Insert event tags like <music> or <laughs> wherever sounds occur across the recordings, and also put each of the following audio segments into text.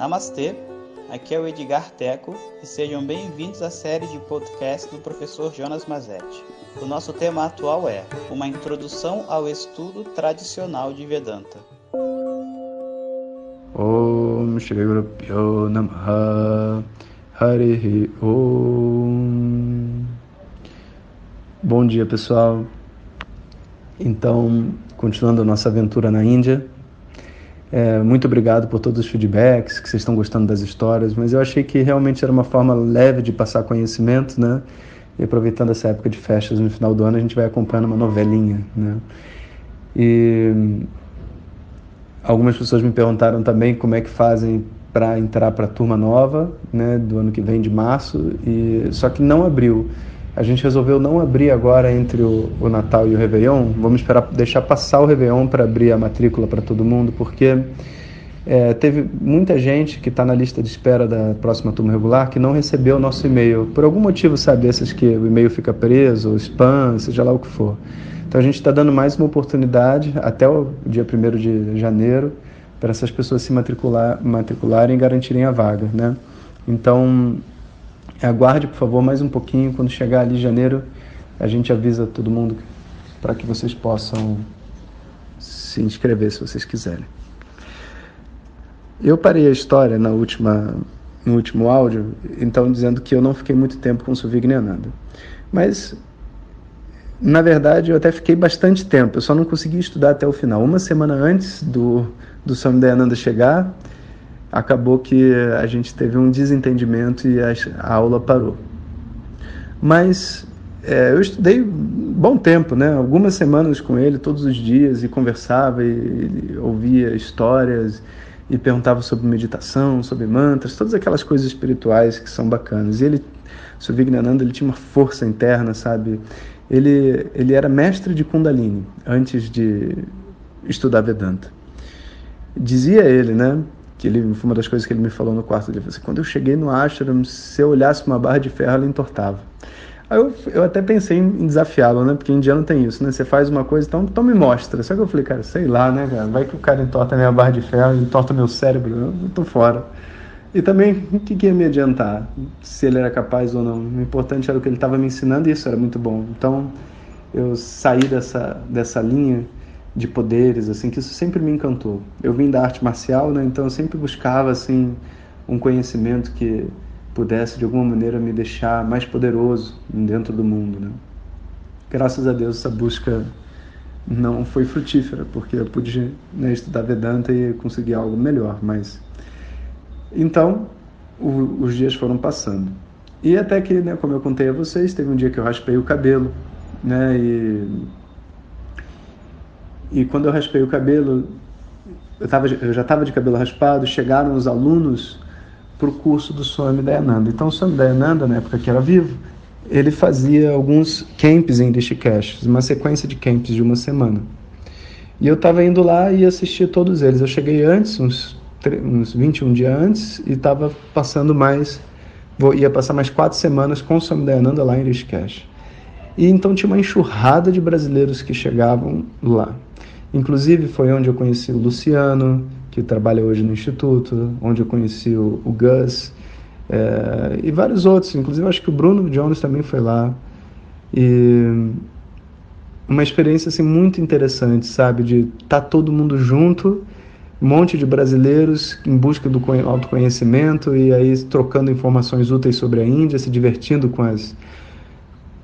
Namastê, aqui é o Edgar Teco e sejam bem-vindos à série de podcast do professor Jonas Mazetti. O nosso tema atual é Uma Introdução ao Estudo Tradicional de Vedanta. Om Shri Guru Namaha Harihi Om Bom dia pessoal. Então, continuando a nossa aventura na Índia, é, muito obrigado por todos os feedbacks, que vocês estão gostando das histórias, mas eu achei que realmente era uma forma leve de passar conhecimento, né? E aproveitando essa época de festas no final do ano, a gente vai acompanhando uma novelinha, né? E algumas pessoas me perguntaram também como é que fazem para entrar para a turma nova, né, do ano que vem de março, e só que não abriu. A gente resolveu não abrir agora entre o, o Natal e o Réveillon. Vamos esperar deixar passar o Réveillon para abrir a matrícula para todo mundo, porque é, teve muita gente que está na lista de espera da próxima turma regular que não recebeu o nosso e-mail. Por algum motivo, sabe, esses que o e-mail fica preso, spam, seja lá o que for. Então a gente está dando mais uma oportunidade até o dia 1 de janeiro para essas pessoas se matricular, matricularem e garantirem a vaga, né? Então Aguarde, por favor, mais um pouquinho. Quando chegar ali janeiro, a gente avisa todo mundo para que vocês possam se inscrever se vocês quiserem. Eu parei a história na última, no último áudio, então dizendo que eu não fiquei muito tempo com o Suvigneananda. Mas, na verdade, eu até fiquei bastante tempo, eu só não consegui estudar até o final. Uma semana antes do, do Swami chegar, acabou que a gente teve um desentendimento e a, aula parou. Mas é, eu estudei bom tempo, né? Algumas semanas com ele, todos os dias, e conversava, e, e ouvia histórias, e perguntava sobre meditação, sobre mantras, todas aquelas coisas espirituais que são bacanas. E ele, o Vignananda, ele tinha uma força interna, sabe? Ele, ele era mestre de Kundalini antes de estudar Vedanta. Dizia ele, né? Que ele, foi uma das coisas que ele me falou no quarto dele, assim, quando eu cheguei no ashram, se eu olhasse uma barra de ferro, ela entortava. Aí eu, eu até pensei em desafiá-lo, né? Porque indiano tem isso, né? Você faz uma coisa, então, então me mostra. Só que eu falei, cara, sei lá, né, cara? Vai que o cara entorta a minha barra de ferro, entorta meu cérebro, eu tô fora. E também, o que, que ia me adiantar? Se ele era capaz ou não. O importante era o que ele estava me ensinando e isso era muito bom. Então, eu saí dessa, dessa linha de poderes, assim, que isso sempre me encantou. Eu vim da arte marcial, né? Então eu sempre buscava assim um conhecimento que pudesse de alguma maneira me deixar mais poderoso dentro do mundo, né? Graças a Deus essa busca não foi frutífera, porque eu pude né, estudar Vedanta e conseguir algo melhor, mas então o, os dias foram passando. E até que, né, como eu contei a vocês, teve um dia que eu raspei o cabelo, né, e e quando eu raspei o cabelo, eu, tava, eu já estava de cabelo raspado, chegaram os alunos para o curso do Swami Dayananda. Então, o Swami Dayananda, na época que era vivo, ele fazia alguns camps em Rishikesh, uma sequência de camps de uma semana. E eu estava indo lá e assistia todos eles. Eu cheguei antes, uns, uns 21 dias antes, e estava passando mais, vou, ia passar mais quatro semanas com o Swami Dayananda lá em Rishikesh. E então tinha uma enxurrada de brasileiros que chegavam lá. Inclusive foi onde eu conheci o Luciano, que trabalha hoje no Instituto, onde eu conheci o, o Gus é, e vários outros. Inclusive acho que o Bruno Jones também foi lá. E uma experiência assim muito interessante, sabe, de estar tá todo mundo junto, um monte de brasileiros em busca do autoconhecimento e aí trocando informações úteis sobre a Índia, se divertindo com as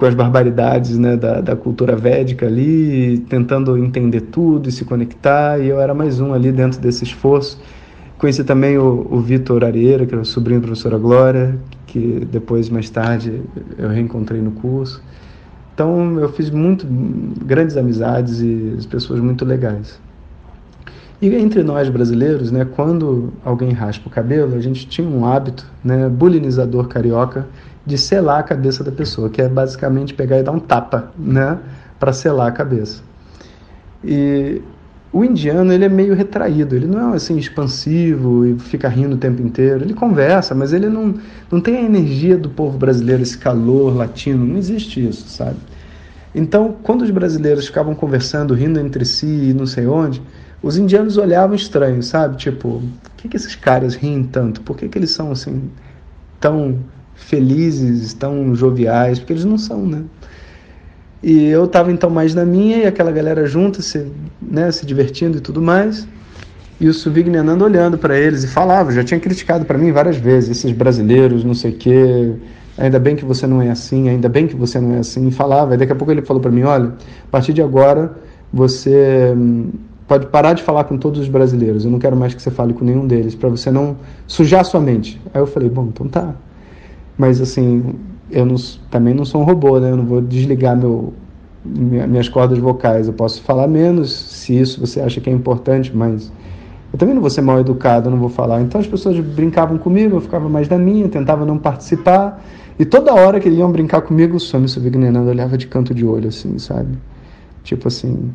com as barbaridades né, da, da cultura védica ali, tentando entender tudo e se conectar, e eu era mais um ali dentro desse esforço. Conheci também o, o Vitor Arieira, que era o sobrinho da professora Glória, que depois, mais tarde, eu reencontrei no curso. Então, eu fiz muito grandes amizades e pessoas muito legais. E entre nós brasileiros, né, quando alguém raspa o cabelo, a gente tinha um hábito, né, bulinizador carioca, de selar a cabeça da pessoa, que é basicamente pegar e dar um tapa, né, para selar a cabeça. E o indiano ele é meio retraído, ele não é assim expansivo e fica rindo o tempo inteiro. Ele conversa, mas ele não, não tem a energia do povo brasileiro, esse calor latino, não existe isso, sabe? Então, quando os brasileiros ficavam conversando, rindo entre si e não sei onde, os indianos olhavam estranho, sabe? Tipo, por que, que esses caras riem tanto? Por que, que eles são assim tão felizes, tão joviais? Porque eles não são, né? E eu estava então mais na minha e aquela galera junta, se, né, se divertindo e tudo mais. E o Suvigny andando olhando para eles e falava, já tinha criticado para mim várias vezes, esses brasileiros, não sei o quê, ainda bem que você não é assim, ainda bem que você não é assim, e falava. E daqui a pouco ele falou para mim, olha, a partir de agora você hum, pode parar de falar com todos os brasileiros, eu não quero mais que você fale com nenhum deles, para você não sujar sua mente. Aí eu falei, bom, então tá. Mas assim, eu não, também não sou um robô, né? Eu não vou desligar meu, minhas cordas vocais. Eu posso falar menos, se isso você acha que é importante, mas eu também não vou ser mal educado, não vou falar. Então as pessoas brincavam comigo, eu ficava mais na minha, tentava não participar. E toda hora que eles iam brincar comigo, o Swami Suvignananda olhava de canto de olho, assim, sabe? Tipo assim,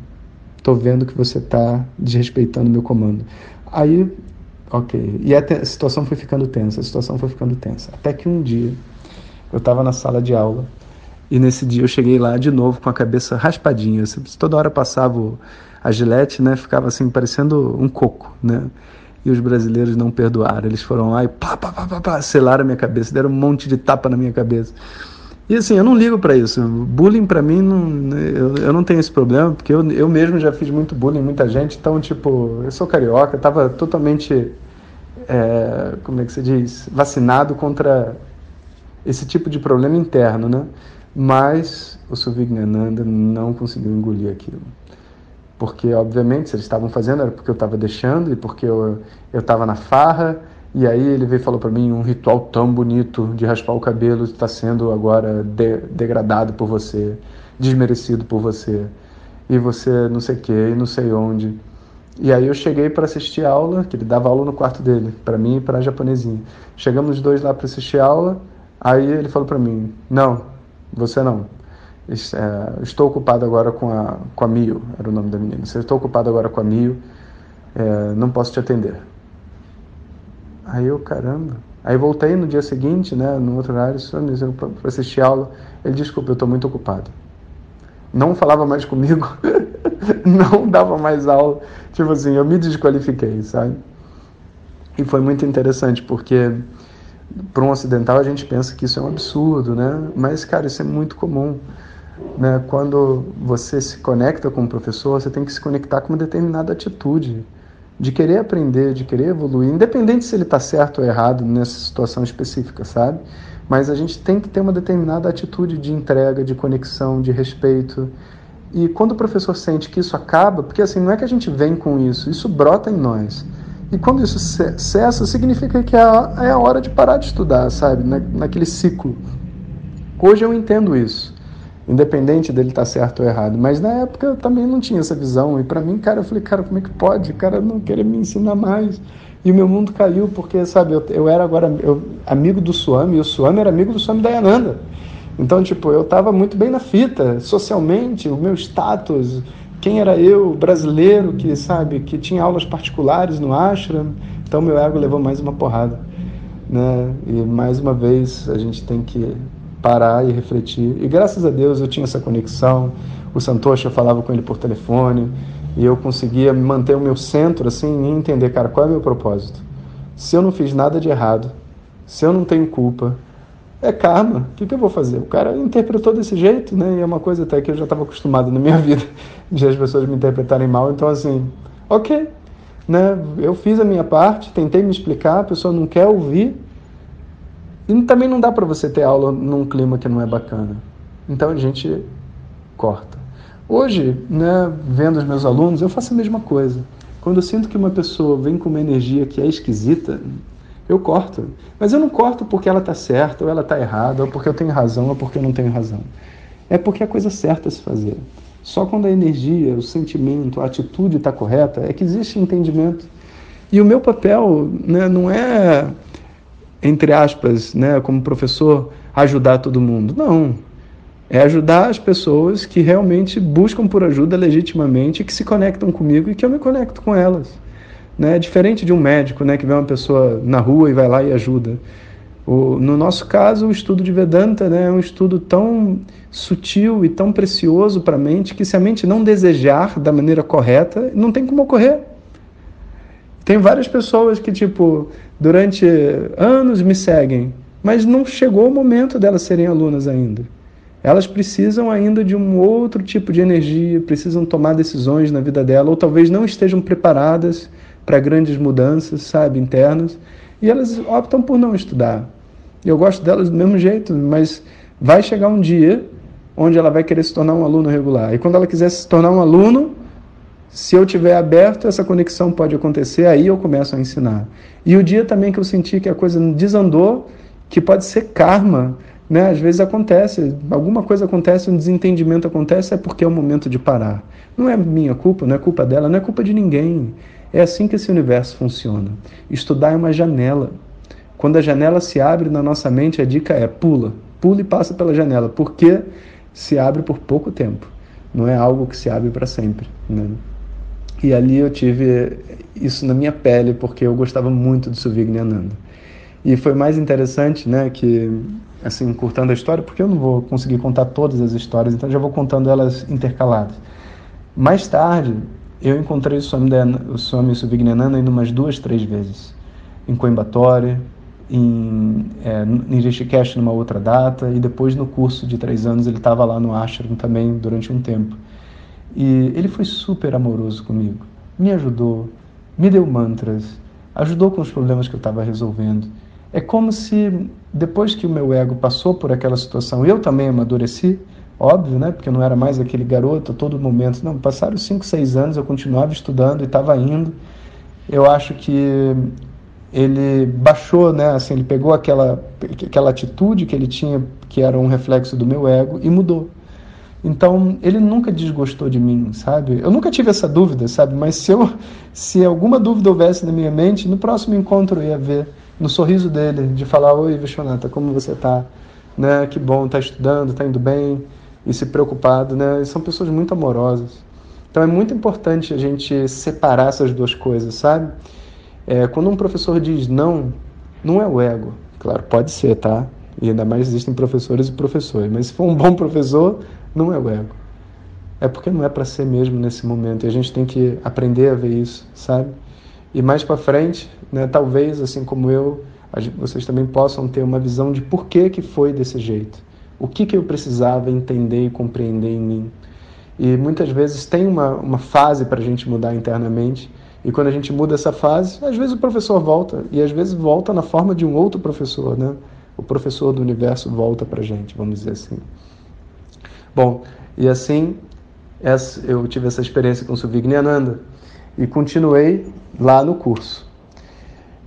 tô vendo que você tá desrespeitando meu comando. Aí, ok. E a situação foi ficando tensa, a situação foi ficando tensa. Até que um dia eu estava na sala de aula e nesse dia eu cheguei lá de novo com a cabeça raspadinha. Toda hora passava a gilete, né? Ficava assim, parecendo um coco, né? E os brasileiros não perdoaram. Eles foram lá e pá, pá, pá, pá, pá selaram a minha cabeça, deram um monte de tapa na minha cabeça. E assim, eu não ligo para isso. Bullying para mim, não, eu, eu não tenho esse problema, porque eu, eu mesmo já fiz muito bullying, muita gente. Então, tipo, eu sou carioca, estava totalmente, é, como é que se diz, vacinado contra esse tipo de problema interno, né? Mas o Suvignananda não conseguiu engolir aquilo. Porque, obviamente, se eles estavam fazendo era porque eu estava deixando e porque eu estava na farra. E aí ele veio e falou para mim: um ritual tão bonito de raspar o cabelo está sendo agora de, degradado por você, desmerecido por você. E você não sei que, e não sei onde. E aí eu cheguei para assistir a aula, que ele dava aula no quarto dele, para mim e para a japonesinha. Chegamos os dois lá para assistir a aula. Aí ele falou para mim: Não, você não. É, estou ocupado agora com a, com a Mio, era o nome da menina. Estou ocupado agora com a Mio, é, não posso te atender. Aí eu, caramba. Aí voltei no dia seguinte, né, no outro horário, para assistir aula. Ele, desculpa, eu estou muito ocupado. Não falava mais comigo, <laughs> não dava mais aula. Tipo assim, eu me desqualifiquei, sabe? E foi muito interessante, porque para um ocidental a gente pensa que isso é um absurdo, né? Mas, cara, isso é muito comum. Né? Quando você se conecta com o professor, você tem que se conectar com uma determinada atitude de querer aprender, de querer evoluir, independente se ele está certo ou errado nessa situação específica, sabe? Mas a gente tem que ter uma determinada atitude de entrega, de conexão, de respeito. E quando o professor sente que isso acaba, porque assim, não é que a gente vem com isso, isso brota em nós. E quando isso cessa, significa que é a hora de parar de estudar, sabe? Na, naquele ciclo. Hoje eu entendo isso, independente dele estar certo ou errado. Mas na época eu também não tinha essa visão. E para mim, cara, eu falei, cara, como é que pode? O cara não querer me ensinar mais. E o meu mundo caiu porque, sabe, eu, eu era agora eu, amigo do Swami, e o Swami era amigo do Swami Dayananda. Então, tipo, eu estava muito bem na fita, socialmente, o meu status, quem era eu, brasileiro, que sabe, que tinha aulas particulares no ashram, então meu ego levou mais uma porrada, né? E mais uma vez a gente tem que parar e refletir. E graças a Deus eu tinha essa conexão. O Santosha falava com ele por telefone e eu conseguia manter o meu centro assim e entender, cara, qual é o meu propósito? Se eu não fiz nada de errado, se eu não tenho culpa, é karma. O que, que, eu vou fazer? O cara interpretou desse jeito, né? E é uma coisa até que eu já estava acostumado na minha <laughs> vida de as pessoas me interpretarem mal. Então, assim, ok. Né? Eu fiz a minha parte, tentei me explicar, a pessoa não quer ouvir. E também não dá para você ter aula num clima que não é bacana. Então a gente corta. Hoje, né, vendo os meus alunos, eu faço a mesma coisa. Quando eu sinto que uma pessoa vem com uma energia que é esquisita, eu corto. Mas eu não corto porque ela está certa ou ela está errada, ou porque eu tenho razão ou porque eu não tenho razão. É porque é a coisa certa a se fazer. Só quando a energia, o sentimento, a atitude está correta é que existe entendimento. E o meu papel né, não é, entre aspas, né, como professor, ajudar todo mundo. Não. É ajudar as pessoas que realmente buscam por ajuda legitimamente, que se conectam comigo e que eu me conecto com elas. Né? Diferente de um médico né, que vê uma pessoa na rua e vai lá e ajuda. O, no nosso caso, o estudo de Vedanta né, é um estudo tão sutil e tão precioso para a mente que se a mente não desejar da maneira correta, não tem como ocorrer. Tem várias pessoas que, tipo, durante anos me seguem, mas não chegou o momento delas serem alunas ainda. Elas precisam ainda de um outro tipo de energia, precisam tomar decisões na vida dela, ou talvez não estejam preparadas para grandes mudanças, sabe, internas, e elas optam por não estudar. Eu gosto delas do mesmo jeito, mas vai chegar um dia onde ela vai querer se tornar um aluno regular. E quando ela quiser se tornar um aluno, se eu tiver aberto, essa conexão pode acontecer, aí eu começo a ensinar. E o dia também que eu senti que a coisa desandou, que pode ser karma, né? Às vezes acontece, alguma coisa acontece, um desentendimento acontece, é porque é o momento de parar. Não é minha culpa, não é culpa dela, não é culpa de ninguém. É assim que esse universo funciona. Estudar é uma janela. Quando a janela se abre na nossa mente, a dica é pula, pula e passa pela janela, porque se abre por pouco tempo. Não é algo que se abre para sempre. Né? E ali eu tive isso na minha pele, porque eu gostava muito do Suvigny Ananda. E foi mais interessante, né, que assim, curtando a história, porque eu não vou conseguir contar todas as histórias, então já vou contando elas intercaladas. Mais tarde, eu encontrei o Swami, o Swami indo umas duas, três vezes. Em Coimbatore, em, é, em Rishikesh numa outra data, e depois no curso de três anos ele estava lá no ashram também durante um tempo. E ele foi super amoroso comigo, me ajudou, me deu mantras, ajudou com os problemas que eu estava resolvendo. É como se depois que o meu ego passou por aquela situação, eu também amadureci, óbvio, né? Porque eu não era mais aquele garoto a todo momento. Não, passaram cinco, seis anos, eu continuava estudando e estava indo. Eu acho que ele baixou, né? Assim, ele pegou aquela aquela atitude que ele tinha, que era um reflexo do meu ego, e mudou. Então, ele nunca desgostou de mim, sabe? Eu nunca tive essa dúvida, sabe? Mas se eu se alguma dúvida houvesse na minha mente, no próximo encontro eu ia ver no sorriso dele, de falar: Oi, Vishwanatha, como você está? Né? Que bom, está estudando, está indo bem e se preocupado, né? E são pessoas muito amorosas. Então é muito importante a gente separar essas duas coisas, sabe? É, quando um professor diz não, não é o ego. Claro, pode ser, tá? E ainda mais existem professores e professores. Mas se for um bom professor, não é o ego. É porque não é para ser mesmo nesse momento. E a gente tem que aprender a ver isso, sabe? E mais para frente, né, talvez, assim como eu, vocês também possam ter uma visão de por que, que foi desse jeito. O que, que eu precisava entender e compreender em mim. E muitas vezes tem uma, uma fase para a gente mudar internamente. E quando a gente muda essa fase, às vezes o professor volta. E às vezes volta na forma de um outro professor, né? O professor do universo volta para a gente, vamos dizer assim. Bom, e assim eu tive essa experiência com o Suvigny Ananda e continuei lá no curso.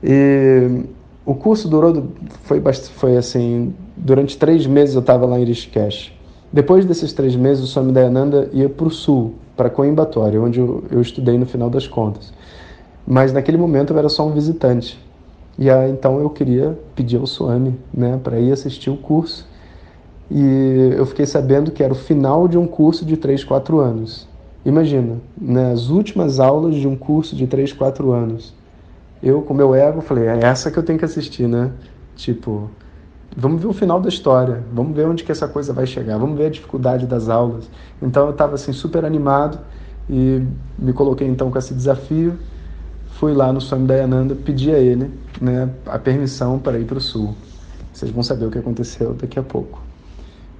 E o curso durou, foi, foi assim, durante três meses eu estava lá em Rishikesh. Depois desses três meses, o Swami Dayananda ia para o sul, para Coimbatore, onde eu, eu, estudei no final das contas. Mas naquele momento eu era só um visitante. E aí, então eu queria pedir ao Swami né, para ir assistir o curso. E eu fiquei sabendo que era o final de um curso de três, quatro anos. Imagina, nas últimas aulas de um curso de 3, 4 anos, eu com meu ego falei, é essa que eu tenho que assistir, né? Tipo, vamos ver o final da história, vamos ver onde que essa coisa vai chegar, vamos ver a dificuldade das aulas. Então eu estava assim super animado e me coloquei então com esse desafio. Fui lá no Swami Dayananda, pedi a ele né, a permissão para ir para o sul. Vocês vão saber o que aconteceu daqui a pouco.